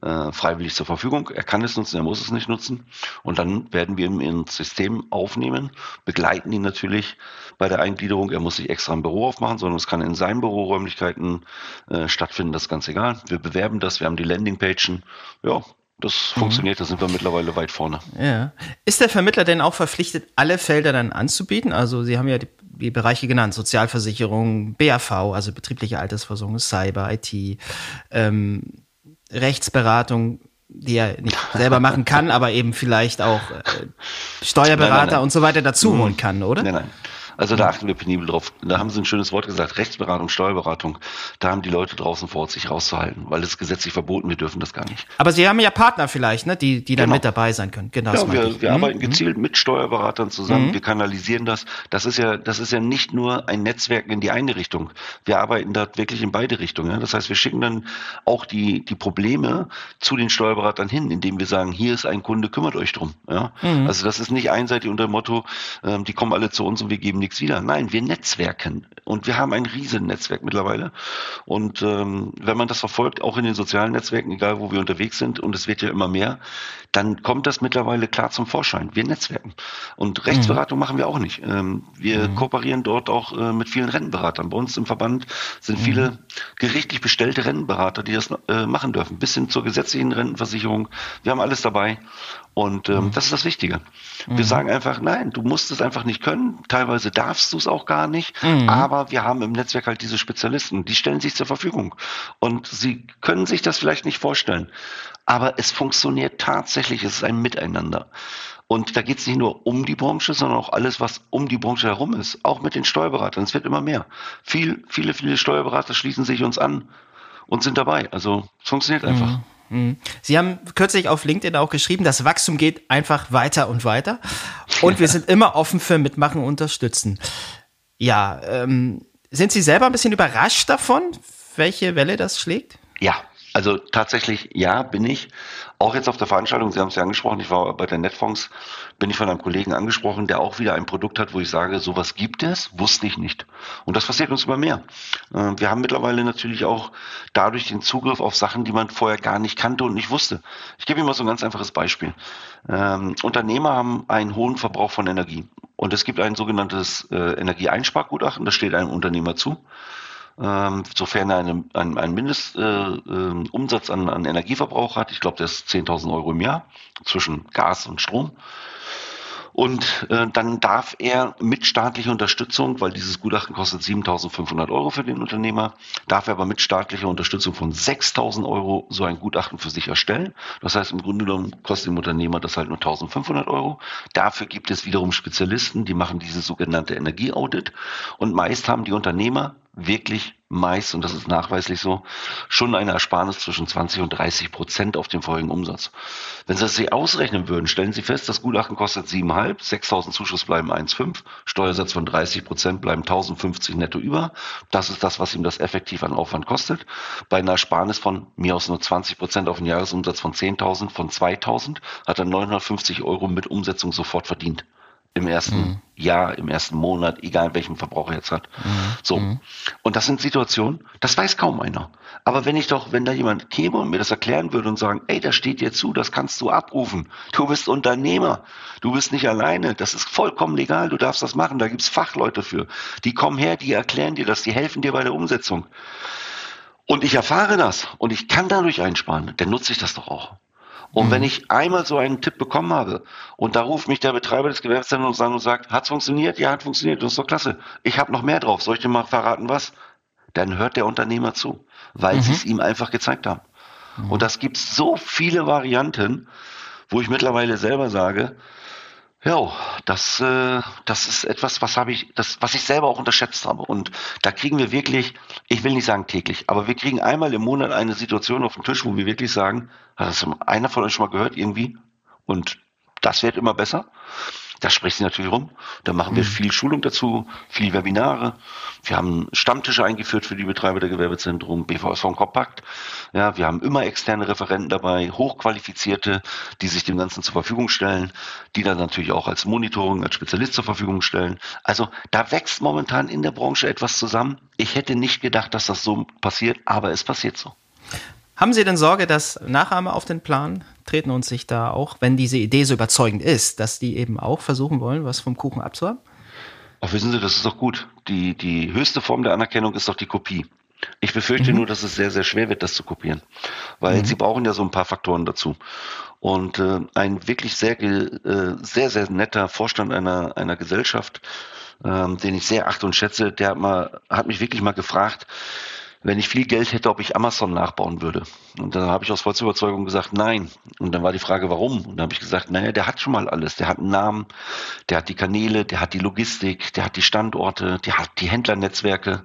äh, freiwillig zur Verfügung. Er kann es nutzen, er muss es nicht nutzen. Und dann werden wir ihn ins System aufnehmen, begleiten ihn natürlich bei der Eingliederung. Er muss sich extra ein Büro aufmachen, sondern es kann in seinen Büroräumlichkeiten äh, stattfinden, das ist ganz egal. Wir bewerben das, wir haben die Landingpagen. Ja, das mhm. funktioniert, da sind wir mittlerweile weit vorne. Ja. Ist der Vermittler denn auch verpflichtet, alle Felder dann anzubieten? Also Sie haben ja die die Bereiche genannt, Sozialversicherung, BAV, also betriebliche Altersversorgung, Cyber, IT, ähm, Rechtsberatung, die er nicht selber machen kann, aber eben vielleicht auch äh, Steuerberater nein, nein, nein. und so weiter dazu holen kann, oder? Nein, nein. Also da achten wir penibel drauf. Da haben Sie ein schönes Wort gesagt, Rechtsberatung, Steuerberatung. Da haben die Leute draußen vor Ort sich rauszuhalten, weil ist gesetzlich verboten, wir dürfen das gar nicht. Aber Sie haben ja Partner vielleicht, ne, die, die dann genau. mit dabei sein können. Genau. Ja, wir, wir mhm. arbeiten gezielt mit Steuerberatern zusammen, mhm. wir kanalisieren das. Das ist ja, das ist ja nicht nur ein Netzwerk in die eine Richtung. Wir arbeiten da wirklich in beide Richtungen. Ja? Das heißt, wir schicken dann auch die, die Probleme zu den Steuerberatern hin, indem wir sagen, hier ist ein Kunde, kümmert euch drum. Ja? Mhm. Also das ist nicht einseitig unter dem Motto, ähm, die kommen alle zu uns und wir geben nichts wieder. Nein, wir netzwerken. Und wir haben ein riesen Netzwerk mittlerweile. Und ähm, wenn man das verfolgt, auch in den sozialen Netzwerken, egal wo wir unterwegs sind, und es wird ja immer mehr, dann kommt das mittlerweile klar zum Vorschein. Wir netzwerken. Und Rechtsberatung mhm. machen wir auch nicht. Ähm, wir mhm. kooperieren dort auch äh, mit vielen Rennberatern. Bei uns im Verband sind mhm. viele gerichtlich bestellte Rennberater, die das äh, machen dürfen, bis hin zur gesetzlichen Rentenversicherung. Wir haben alles dabei. Und ähm, mhm. das ist das Wichtige. Wir mhm. sagen einfach, nein, du musst es einfach nicht können. Teilweise darfst du es auch gar nicht. Mhm. Aber wir haben im Netzwerk halt diese Spezialisten, die stellen sich zur Verfügung. Und sie können sich das vielleicht nicht vorstellen. Aber es funktioniert tatsächlich. Es ist ein Miteinander. Und da geht es nicht nur um die Branche, sondern auch alles, was um die Branche herum ist. Auch mit den Steuerberatern. Es wird immer mehr. Viel, viele, viele Steuerberater schließen sich uns an und sind dabei. Also es funktioniert einfach. Mhm. Mhm. Sie haben kürzlich auf LinkedIn auch geschrieben, das Wachstum geht einfach weiter und weiter. Und wir sind immer offen für Mitmachen und Unterstützen. Ja, ähm, sind Sie selber ein bisschen überrascht davon, welche Welle das schlägt? Ja, also tatsächlich, ja, bin ich. Auch jetzt auf der Veranstaltung, Sie haben es ja angesprochen, ich war bei der Netfonds, bin ich von einem Kollegen angesprochen, der auch wieder ein Produkt hat, wo ich sage, sowas gibt es, wusste ich nicht. Und das passiert uns immer mehr. Äh, wir haben mittlerweile natürlich auch dadurch den Zugriff auf Sachen, die man vorher gar nicht kannte und nicht wusste. Ich gebe Ihnen mal so ein ganz einfaches Beispiel. Ähm, Unternehmer haben einen hohen Verbrauch von Energie. Und es gibt ein sogenanntes äh, Energieeinspargutachten, das steht einem Unternehmer zu ähm, sofern er einen, einen, einen Mindestumsatz äh, äh, an, an Energieverbrauch hat. Ich glaube, der ist 10.000 Euro im Jahr zwischen Gas und Strom. Und äh, dann darf er mit staatlicher Unterstützung, weil dieses Gutachten kostet 7.500 Euro für den Unternehmer, darf er aber mit staatlicher Unterstützung von 6.000 Euro so ein Gutachten für sich erstellen. Das heißt, im Grunde genommen kostet dem Unternehmer das halt nur 1.500 Euro. Dafür gibt es wiederum Spezialisten, die machen dieses sogenannte Energieaudit. Und meist haben die Unternehmer wirklich meist, und das ist nachweislich so, schon eine Ersparnis zwischen 20 und 30 Prozent auf dem vorigen Umsatz. Wenn Sie das sich ausrechnen würden, stellen Sie fest, das Gutachten kostet 7,5, 6.000 Zuschuss bleiben 1,5, Steuersatz von 30 Prozent bleiben 1.050 netto über. Das ist das, was ihm das effektiv an Aufwand kostet. Bei einer Ersparnis von mir aus nur 20 Prozent auf einen Jahresumsatz von 10.000, von 2.000, hat er 950 Euro mit Umsetzung sofort verdient im ersten mhm. Jahr, im ersten Monat, egal welchen Verbrauch er jetzt hat. Mhm. So. Mhm. Und das sind Situationen, das weiß kaum einer. Aber wenn ich doch, wenn da jemand käme und mir das erklären würde und sagen, ey, das steht dir zu, das kannst du abrufen. Du bist Unternehmer. Du bist nicht alleine. Das ist vollkommen legal. Du darfst das machen. Da gibt's Fachleute für. Die kommen her, die erklären dir das, die helfen dir bei der Umsetzung. Und ich erfahre das und ich kann dadurch einsparen, dann nutze ich das doch auch. Und mhm. wenn ich einmal so einen Tipp bekommen habe und da ruft mich der Betreiber des Gewerbezentrums an und sagt, hat's funktioniert? Ja, hat funktioniert. Das ist doch klasse. Ich habe noch mehr drauf. Soll ich dir mal verraten, was? Dann hört der Unternehmer zu, weil mhm. sie es ihm einfach gezeigt haben. Mhm. Und das gibt so viele Varianten, wo ich mittlerweile selber sage, ja, das, äh, das ist etwas, was habe ich, das, was ich selber auch unterschätzt habe. Und da kriegen wir wirklich, ich will nicht sagen täglich, aber wir kriegen einmal im Monat eine Situation auf den Tisch, wo wir wirklich sagen, hat das einer von euch schon mal gehört irgendwie? Und das wird immer besser. Da spricht sie natürlich rum. Da machen wir mhm. viel Schulung dazu, viel Webinare. Wir haben Stammtische eingeführt für die Betreiber der Gewerbezentrum, BVSV Kompakt. Ja, wir haben immer externe Referenten dabei, hochqualifizierte, die sich dem Ganzen zur Verfügung stellen, die dann natürlich auch als Monitoring, als Spezialist zur Verfügung stellen. Also da wächst momentan in der Branche etwas zusammen. Ich hätte nicht gedacht, dass das so passiert, aber es passiert so. Haben Sie denn Sorge, dass Nachahmer auf den Plan treten und sich da auch, wenn diese Idee so überzeugend ist, dass die eben auch versuchen wollen, was vom Kuchen abzuhaben? Ach, wissen Sie, das ist doch gut. Die, die höchste Form der Anerkennung ist doch die Kopie. Ich befürchte mhm. nur, dass es sehr, sehr schwer wird, das zu kopieren. Weil mhm. sie brauchen ja so ein paar Faktoren dazu. Und äh, ein wirklich sehr, äh, sehr, sehr netter Vorstand einer, einer Gesellschaft, ähm, den ich sehr achte und schätze, der hat, mal, hat mich wirklich mal gefragt, wenn ich viel Geld hätte, ob ich Amazon nachbauen würde. Und dann habe ich aus vollster Überzeugung gesagt, nein. Und dann war die Frage, warum? Und dann habe ich gesagt, naja, der hat schon mal alles. Der hat einen Namen, der hat die Kanäle, der hat die Logistik, der hat die Standorte, der hat die Händlernetzwerke.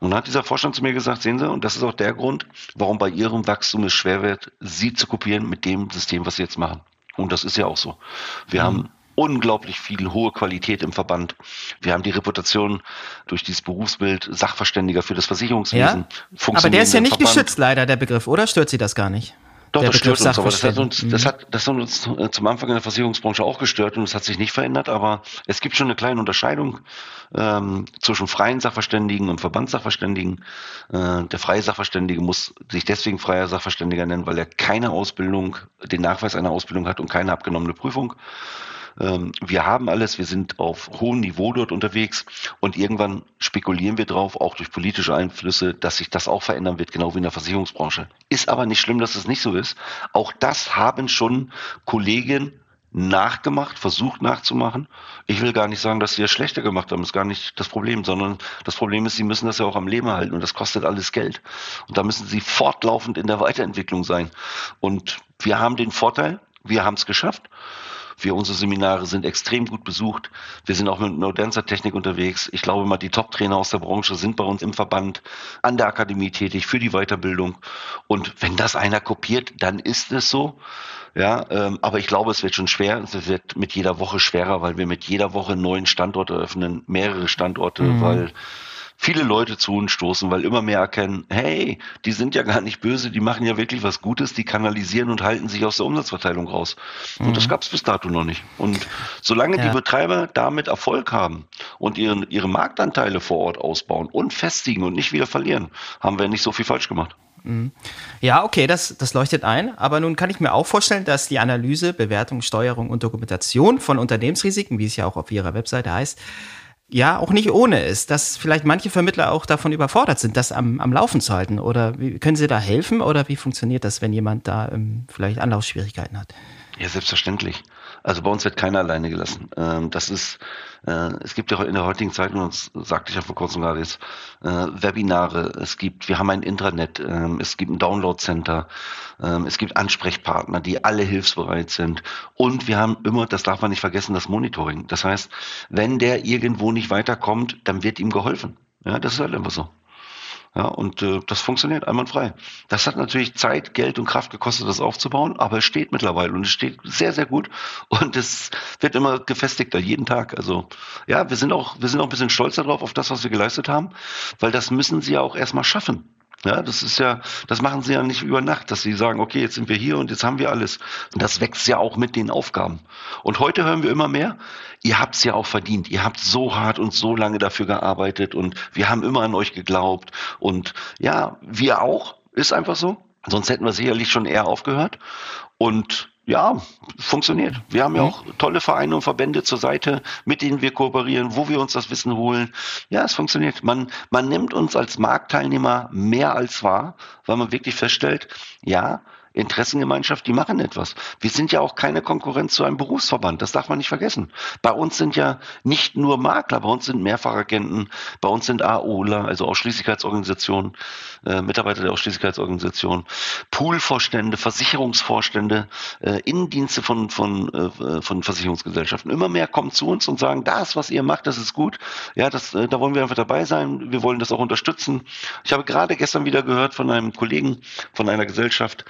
Und dann hat dieser Vorstand zu mir gesagt, sehen Sie, und das ist auch der Grund, warum bei Ihrem Wachstum es schwer wird, Sie zu kopieren mit dem System, was Sie jetzt machen. Und das ist ja auch so. Wir mhm. haben unglaublich viel hohe Qualität im Verband. Wir haben die Reputation durch dieses Berufsbild Sachverständiger für das Versicherungswesen. Ja? Aber der ist ja nicht Verband. geschützt, leider, der Begriff, oder stört Sie das gar nicht? Doch, das stört uns, aber das hat uns, das hat, das hat uns äh, zum Anfang in der Versicherungsbranche auch gestört und es hat sich nicht verändert, aber es gibt schon eine kleine Unterscheidung ähm, zwischen freien Sachverständigen und Verbandssachverständigen. Äh, der freie Sachverständige muss sich deswegen freier Sachverständiger nennen, weil er keine Ausbildung, den Nachweis einer Ausbildung hat und keine abgenommene Prüfung. Ähm, wir haben alles, wir sind auf hohem Niveau dort unterwegs und irgendwann spekulieren wir drauf, auch durch politische Einflüsse, dass sich das auch verändern wird, genau wie in der Versicherungsbranche. Ist aber nicht schlimm, dass es nicht so ist. Auch das haben schon Kollegen nachgemacht, versucht nachzumachen. Ich will gar nicht sagen, dass sie es schlechter gemacht haben, ist gar nicht das Problem, sondern das Problem ist, sie müssen das ja auch am Leben halten und das kostet alles Geld. Und da müssen sie fortlaufend in der Weiterentwicklung sein. Und wir haben den Vorteil, wir haben es geschafft. Wir, unsere Seminare sind extrem gut besucht. Wir sind auch mit modernster Technik unterwegs. Ich glaube mal, die Top-Trainer aus der Branche sind bei uns im Verband, an der Akademie tätig für die Weiterbildung. Und wenn das einer kopiert, dann ist es so. Ja, ähm, aber ich glaube, es wird schon schwer. Es wird mit jeder Woche schwerer, weil wir mit jeder Woche einen neuen Standort eröffnen, mehrere Standorte, mhm. weil viele Leute zu uns stoßen, weil immer mehr erkennen, hey, die sind ja gar nicht böse, die machen ja wirklich was Gutes, die kanalisieren und halten sich aus der Umsatzverteilung raus. Mhm. Und das mhm. gab es bis dato noch nicht. Und solange ja. die Betreiber damit Erfolg haben und ihre, ihre Marktanteile vor Ort ausbauen und festigen und nicht wieder verlieren, haben wir nicht so viel falsch gemacht. Mhm. Ja, okay, das, das leuchtet ein. Aber nun kann ich mir auch vorstellen, dass die Analyse, Bewertung, Steuerung und Dokumentation von Unternehmensrisiken, wie es ja auch auf Ihrer Webseite heißt, ja auch nicht ohne ist, dass vielleicht manche Vermittler auch davon überfordert sind, das am, am Laufen zu halten. Oder wie, können Sie da helfen oder wie funktioniert das, wenn jemand da ähm, vielleicht Anlaufschwierigkeiten hat? Ja, selbstverständlich. Also bei uns wird keiner alleine gelassen. Ähm, das ist, äh, es gibt ja in der heutigen Zeit, und das sagte ich ja vor kurzem gerade jetzt, äh, Webinare, es gibt, wir haben ein Intranet, ähm, es gibt ein Download-Center, ähm, es gibt Ansprechpartner, die alle hilfsbereit sind. Und wir haben immer, das darf man nicht vergessen, das Monitoring. Das heißt, wenn der irgendwo nicht weiterkommt, dann wird ihm geholfen. Ja, das ist halt einfach so. Ja, und äh, das funktioniert einwandfrei. Das hat natürlich Zeit, Geld und Kraft gekostet, das aufzubauen, aber es steht mittlerweile und es steht sehr, sehr gut und es wird immer gefestigter jeden Tag. Also ja, wir sind auch, wir sind auch ein bisschen stolz darauf, auf das, was wir geleistet haben, weil das müssen sie ja auch erstmal schaffen. Ja, das ist ja, das machen sie ja nicht über Nacht, dass sie sagen, okay, jetzt sind wir hier und jetzt haben wir alles. Das wächst ja auch mit den Aufgaben. Und heute hören wir immer mehr, ihr habt's ja auch verdient. Ihr habt so hart und so lange dafür gearbeitet und wir haben immer an euch geglaubt. Und ja, wir auch, ist einfach so. Sonst hätten wir sicherlich schon eher aufgehört. Und ja, funktioniert. Wir haben ja mhm. auch tolle Vereine und Verbände zur Seite, mit denen wir kooperieren, wo wir uns das Wissen holen. Ja, es funktioniert. Man, man nimmt uns als Marktteilnehmer mehr als wahr, weil man wirklich feststellt, ja, Interessengemeinschaft, die machen etwas. Wir sind ja auch keine Konkurrenz zu einem Berufsverband, das darf man nicht vergessen. Bei uns sind ja nicht nur Makler, bei uns sind Mehrfachagenten, bei uns sind AOler, also Ausschließlichkeitsorganisationen, äh, Mitarbeiter der Ausschließlichkeitsorganisation, Poolvorstände, Versicherungsvorstände, äh, Innendienste von, von, äh, von Versicherungsgesellschaften. Immer mehr kommen zu uns und sagen, das, was ihr macht, das ist gut. Ja, das, äh, da wollen wir einfach dabei sein. Wir wollen das auch unterstützen. Ich habe gerade gestern wieder gehört von einem Kollegen von einer Gesellschaft,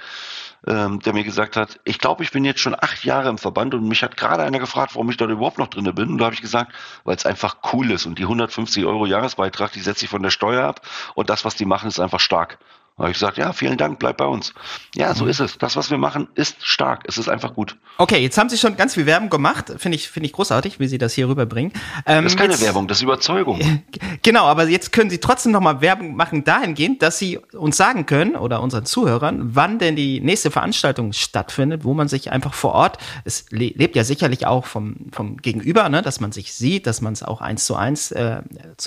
ähm, der mir gesagt hat, ich glaube, ich bin jetzt schon acht Jahre im Verband und mich hat gerade einer gefragt, warum ich dort überhaupt noch drinne bin. Und da habe ich gesagt, weil es einfach cool ist und die 150 Euro Jahresbeitrag, die setze ich von der Steuer ab und das, was die machen, ist einfach stark. Habe ich gesagt, ja, vielen Dank, bleib bei uns. Ja, so mhm. ist es. Das, was wir machen, ist stark. Es ist einfach gut. Okay, jetzt haben Sie schon ganz viel Werbung gemacht. Finde ich, finde ich großartig, wie Sie das hier rüberbringen. Ähm, das ist keine jetzt, Werbung, das ist Überzeugung. Genau, aber jetzt können Sie trotzdem nochmal Werbung machen dahingehend, dass Sie uns sagen können oder unseren Zuhörern, wann denn die nächste Veranstaltung stattfindet, wo man sich einfach vor Ort, es lebt ja sicherlich auch vom, vom Gegenüber, ne, dass man sich sieht, dass man es auch eins zu eins, äh,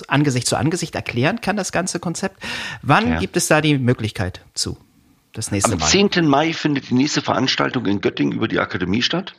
Angesicht zu Angesicht erklären kann, das ganze Konzept. Wann ja. gibt es da die Möglichkeit? Möglichkeit zu. Das nächste Am Mal. 10. Mai findet die nächste Veranstaltung in Göttingen über die Akademie statt.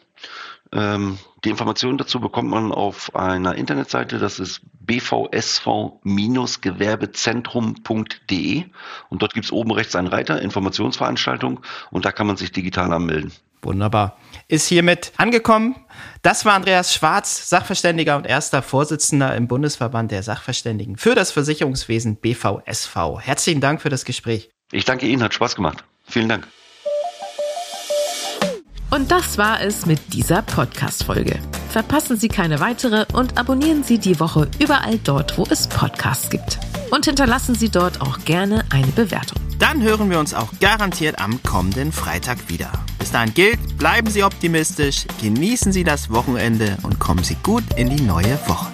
Ähm, die Informationen dazu bekommt man auf einer Internetseite, das ist bvsv-gewerbezentrum.de und dort gibt es oben rechts einen Reiter, Informationsveranstaltung und da kann man sich digital anmelden. Wunderbar. Ist hiermit angekommen. Das war Andreas Schwarz, Sachverständiger und erster Vorsitzender im Bundesverband der Sachverständigen für das Versicherungswesen BVSV. Herzlichen Dank für das Gespräch. Ich danke Ihnen, hat Spaß gemacht. Vielen Dank. Und das war es mit dieser Podcast-Folge. Verpassen Sie keine weitere und abonnieren Sie die Woche überall dort, wo es Podcasts gibt. Und hinterlassen Sie dort auch gerne eine Bewertung. Dann hören wir uns auch garantiert am kommenden Freitag wieder. Bis dahin gilt, bleiben Sie optimistisch, genießen Sie das Wochenende und kommen Sie gut in die neue Woche.